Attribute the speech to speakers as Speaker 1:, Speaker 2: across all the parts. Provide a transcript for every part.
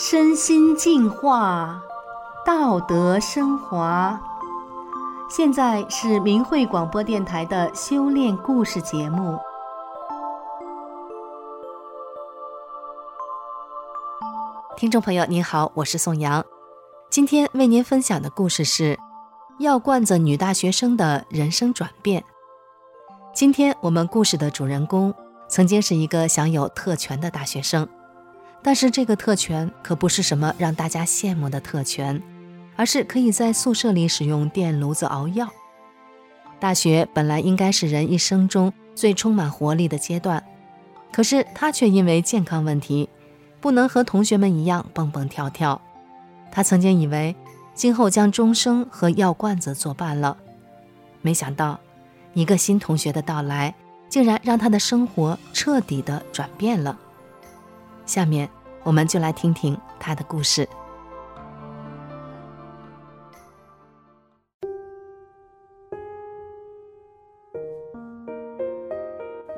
Speaker 1: 身心净化，道德升华。现在是明慧广播电台的修炼故事节目。听众朋友，您好，我是宋阳。今天为您分享的故事是药罐子女大学生的人生转变。今天我们故事的主人公曾经是一个享有特权的大学生。但是这个特权可不是什么让大家羡慕的特权，而是可以在宿舍里使用电炉子熬药。大学本来应该是人一生中最充满活力的阶段，可是他却因为健康问题，不能和同学们一样蹦蹦跳跳。他曾经以为今后将终生和药罐子作伴了，没想到一个新同学的到来，竟然让他的生活彻底的转变了。下面我们就来听听他的故事。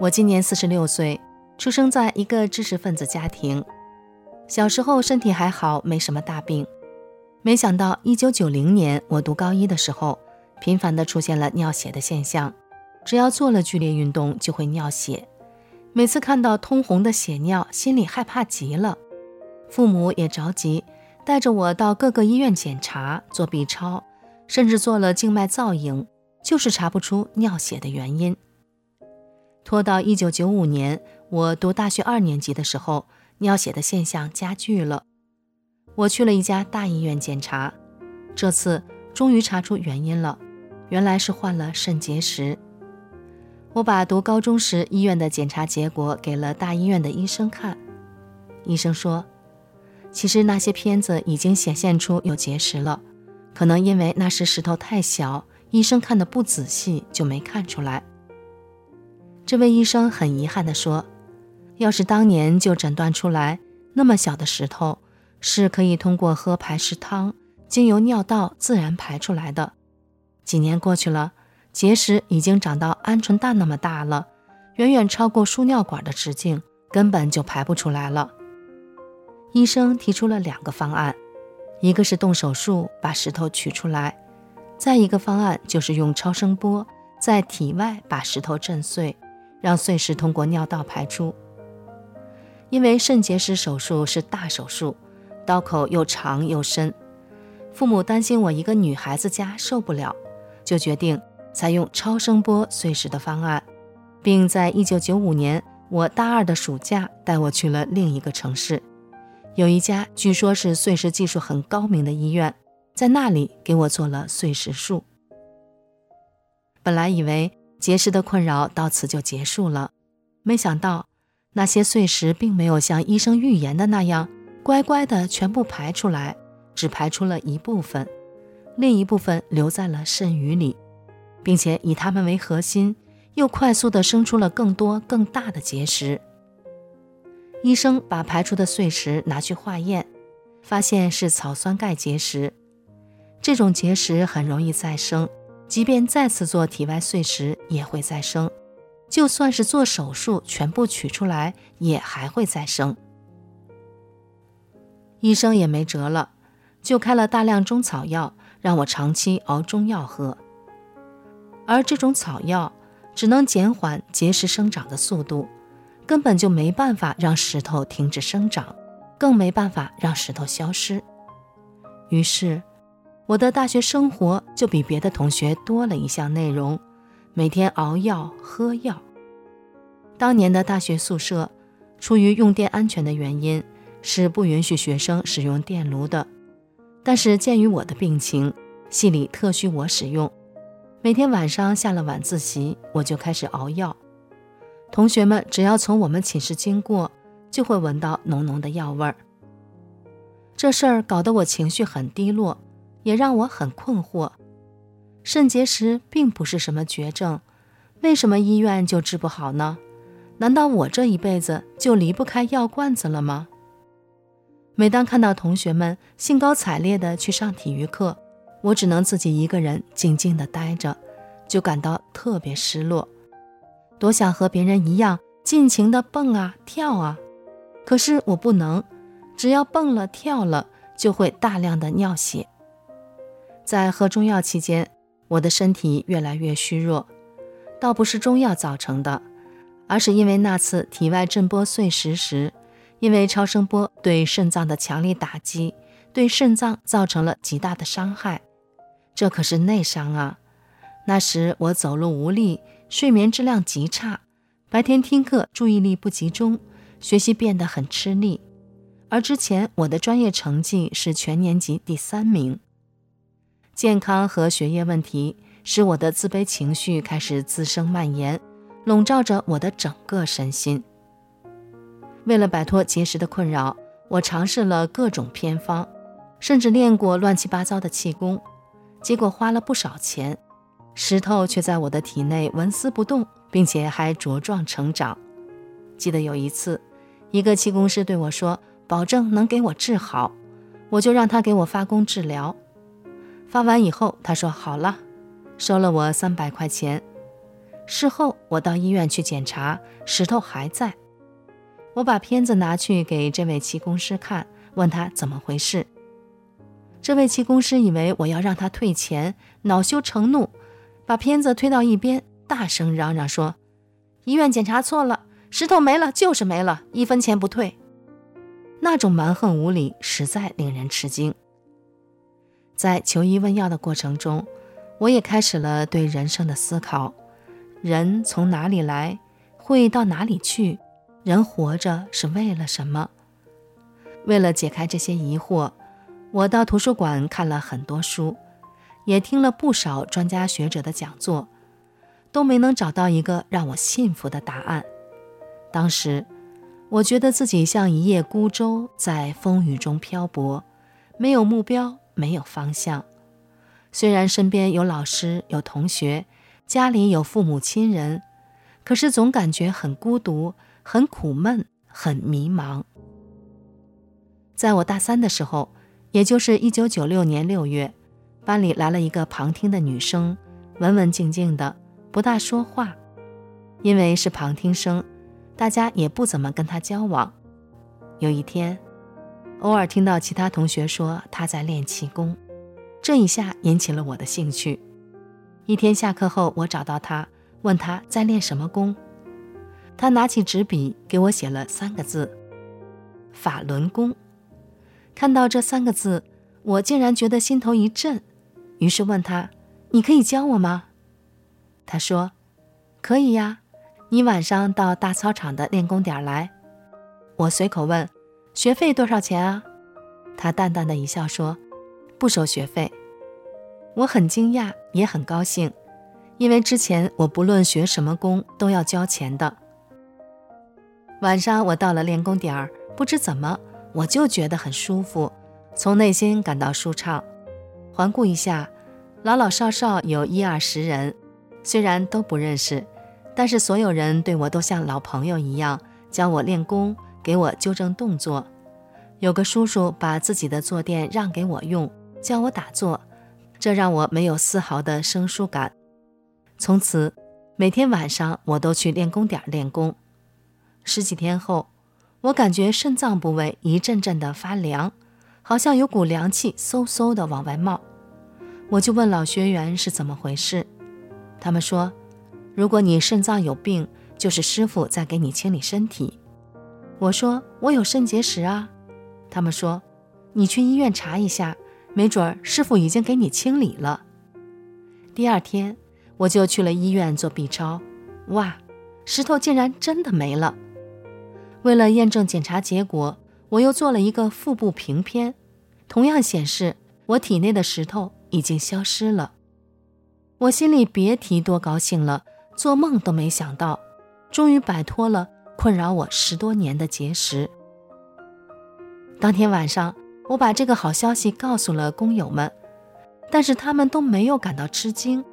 Speaker 1: 我今年四十六岁，出生在一个知识分子家庭。小时候身体还好，没什么大病。没想到一九九零年我读高一的时候，频繁的出现了尿血的现象，只要做了剧烈运动就会尿血。每次看到通红的血尿，心里害怕极了，父母也着急，带着我到各个医院检查、做 B 超，甚至做了静脉造影，就是查不出尿血的原因。拖到一九九五年，我读大学二年级的时候，尿血的现象加剧了。我去了一家大医院检查，这次终于查出原因了，原来是患了肾结石。我把读高中时医院的检查结果给了大医院的医生看，医生说，其实那些片子已经显现出有结石了，可能因为那时石头太小，医生看得不仔细就没看出来。这位医生很遗憾地说，要是当年就诊断出来，那么小的石头是可以通过喝排石汤，经由尿道自然排出来的。几年过去了。结石已经长到鹌鹑蛋那么大了，远远超过输尿管的直径，根本就排不出来了。医生提出了两个方案，一个是动手术把石头取出来，再一个方案就是用超声波在体外把石头震碎，让碎石通过尿道排出。因为肾结石手术是大手术，刀口又长又深，父母担心我一个女孩子家受不了，就决定。采用超声波碎石的方案，并在1995年我大二的暑假带我去了另一个城市，有一家据说是碎石技术很高明的医院，在那里给我做了碎石术。本来以为结石的困扰到此就结束了，没想到那些碎石并没有像医生预言的那样乖乖地全部排出来，只排出了一部分，另一部分留在了肾盂里。并且以它们为核心，又快速地生出了更多更大的结石。医生把排出的碎石拿去化验，发现是草酸钙结石。这种结石很容易再生，即便再次做体外碎石也会再生，就算是做手术全部取出来也还会再生。医生也没辙了，就开了大量中草药，让我长期熬中药喝。而这种草药只能减缓结石生长的速度，根本就没办法让石头停止生长，更没办法让石头消失。于是，我的大学生活就比别的同学多了一项内容：每天熬药、喝药。当年的大学宿舍，出于用电安全的原因，是不允许学生使用电炉的。但是鉴于我的病情，系里特许我使用。每天晚上下了晚自习，我就开始熬药。同学们只要从我们寝室经过，就会闻到浓浓的药味儿。这事儿搞得我情绪很低落，也让我很困惑。肾结石并不是什么绝症，为什么医院就治不好呢？难道我这一辈子就离不开药罐子了吗？每当看到同学们兴高采烈地去上体育课，我只能自己一个人静静地待着，就感到特别失落，多想和别人一样尽情地蹦啊跳啊，可是我不能，只要蹦了跳了，就会大量的尿血。在喝中药期间，我的身体越来越虚弱，倒不是中药造成的，而是因为那次体外震波碎石时，因为超声波对肾脏的强力打击，对肾脏造成了极大的伤害。这可是内伤啊！那时我走路无力，睡眠质量极差，白天听课注意力不集中，学习变得很吃力。而之前我的专业成绩是全年级第三名。健康和学业问题使我的自卑情绪开始滋生蔓延，笼罩着我的整个身心。为了摆脱结石的困扰，我尝试了各种偏方，甚至练过乱七八糟的气功，结果花了不少钱，石头却在我的体内纹丝不动，并且还茁壮成长。记得有一次，一个气功师对我说。保证能给我治好，我就让他给我发工治疗。发完以后，他说好了，收了我三百块钱。事后我到医院去检查，石头还在。我把片子拿去给这位气功师看，问他怎么回事。这位气功师以为我要让他退钱，恼羞成怒，把片子推到一边，大声嚷嚷说：“医院检查错了，石头没了就是没了，一分钱不退。”那种蛮横无理，实在令人吃惊。在求医问药的过程中，我也开始了对人生的思考：人从哪里来，会到哪里去？人活着是为了什么？为了解开这些疑惑，我到图书馆看了很多书，也听了不少专家学者的讲座，都没能找到一个让我信服的答案。当时，我觉得自己像一叶孤舟，在风雨中漂泊，没有目标，没有方向。虽然身边有老师、有同学，家里有父母亲人，可是总感觉很孤独、很苦闷、很迷茫。在我大三的时候，也就是一九九六年六月，班里来了一个旁听的女生，文文静静的，不大说话，因为是旁听生。大家也不怎么跟她交往。有一天，偶尔听到其他同学说他在练气功，这一下引起了我的兴趣。一天下课后，我找到他，问他在练什么功。他拿起纸笔给我写了三个字：法轮功。看到这三个字，我竟然觉得心头一震，于是问他：“你可以教我吗？”他说：“可以呀。”你晚上到大操场的练功点来，我随口问：“学费多少钱啊？”他淡淡的一笑说：“不收学费。”我很惊讶，也很高兴，因为之前我不论学什么功都要交钱的。晚上我到了练功点儿，不知怎么我就觉得很舒服，从内心感到舒畅。环顾一下，老老少少有一二十人，虽然都不认识。但是所有人对我都像老朋友一样，教我练功，给我纠正动作。有个叔叔把自己的坐垫让给我用，教我打坐，这让我没有丝毫的生疏感。从此，每天晚上我都去练功点练功。十几天后，我感觉肾脏部位一阵阵的发凉，好像有股凉气嗖嗖的往外冒。我就问老学员是怎么回事，他们说。如果你肾脏有病，就是师傅在给你清理身体。我说我有肾结石啊，他们说你去医院查一下，没准儿师傅已经给你清理了。第二天我就去了医院做 B 超，哇，石头竟然真的没了。为了验证检查结果，我又做了一个腹部平片，同样显示我体内的石头已经消失了。我心里别提多高兴了。做梦都没想到，终于摆脱了困扰我十多年的结石。当天晚上，我把这个好消息告诉了工友们，但是他们都没有感到吃惊。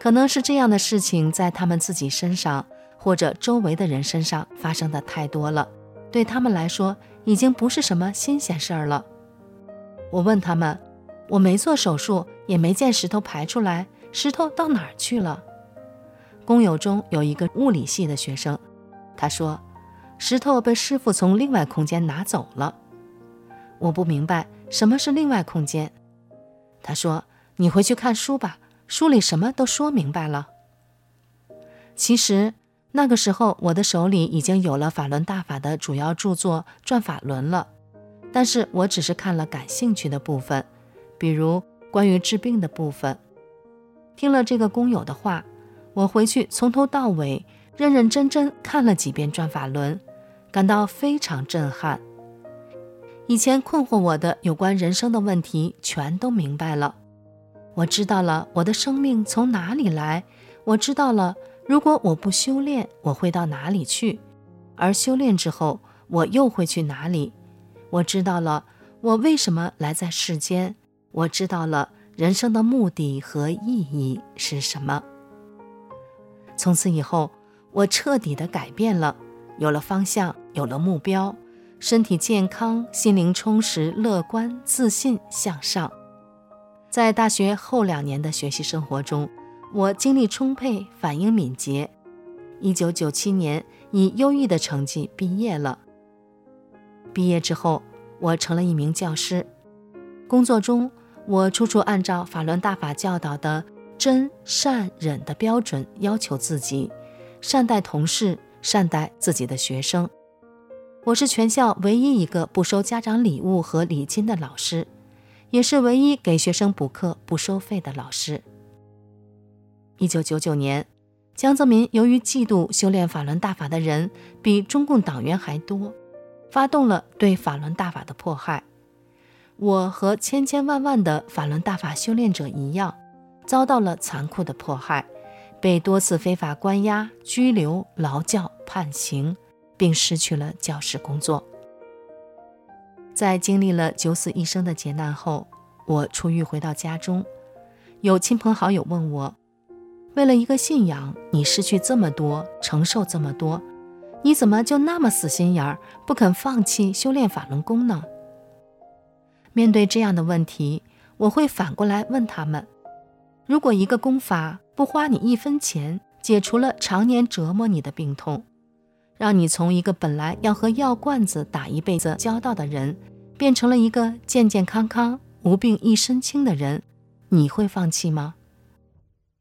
Speaker 1: 可能是这样的事情在他们自己身上或者周围的人身上发生的太多了，对他们来说已经不是什么新鲜事儿了。我问他们：“我没做手术，也没见石头排出来，石头到哪儿去了？”工友中有一个物理系的学生，他说：“石头被师傅从另外空间拿走了。”我不明白什么是另外空间。他说：“你回去看书吧，书里什么都说明白了。”其实那个时候，我的手里已经有了法轮大法的主要著作《转法轮》了，但是我只是看了感兴趣的部分，比如关于治病的部分。听了这个工友的话，我回去从头到尾认认真真看了几遍《转法轮》，感到非常震撼。以前困惑我的有关人生的问题全都明白了，我知道了我的生命从哪里来，我知道了如果我不修炼，我会到哪里去，而修炼之后我又会去哪里？我知道了我为什么来在世间，我知道了人生的目的和意义是什么。从此以后，我彻底的改变了，有了方向，有了目标。身体健康，心灵充实，乐观、自信、向上。在大学后两年的学习生活中，我精力充沛，反应敏捷。一九九七年以优异的成绩毕业了。毕业之后，我成了一名教师。工作中，我处处按照法轮大法教导的真善忍的标准要求自己，善待同事，善待自己的学生。我是全校唯一一个不收家长礼物和礼金的老师，也是唯一给学生补课不收费的老师。一九九九年，江泽民由于嫉妒修炼法轮大法的人比中共党员还多，发动了对法轮大法的迫害。我和千千万万的法轮大法修炼者一样，遭到了残酷的迫害，被多次非法关押、拘留、劳教、判刑。并失去了教师工作。在经历了九死一生的劫难后，我出狱回到家中，有亲朋好友问我：“为了一个信仰，你失去这么多，承受这么多，你怎么就那么死心眼儿，不肯放弃修炼法轮功呢？”面对这样的问题，我会反过来问他们：“如果一个功法不花你一分钱，解除了常年折磨你的病痛，”让你从一个本来要和药罐子打一辈子交道的人，变成了一个健健康康、无病一身轻的人，你会放弃吗？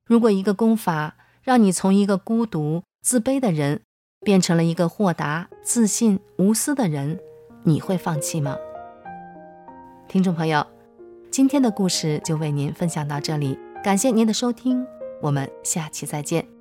Speaker 1: 如果一个功法让你从一个孤独、自卑的人，变成了一个豁达、自信、无私的人，你会放弃吗？听众朋友，今天的故事就为您分享到这里，感谢您的收听，我们下期再见。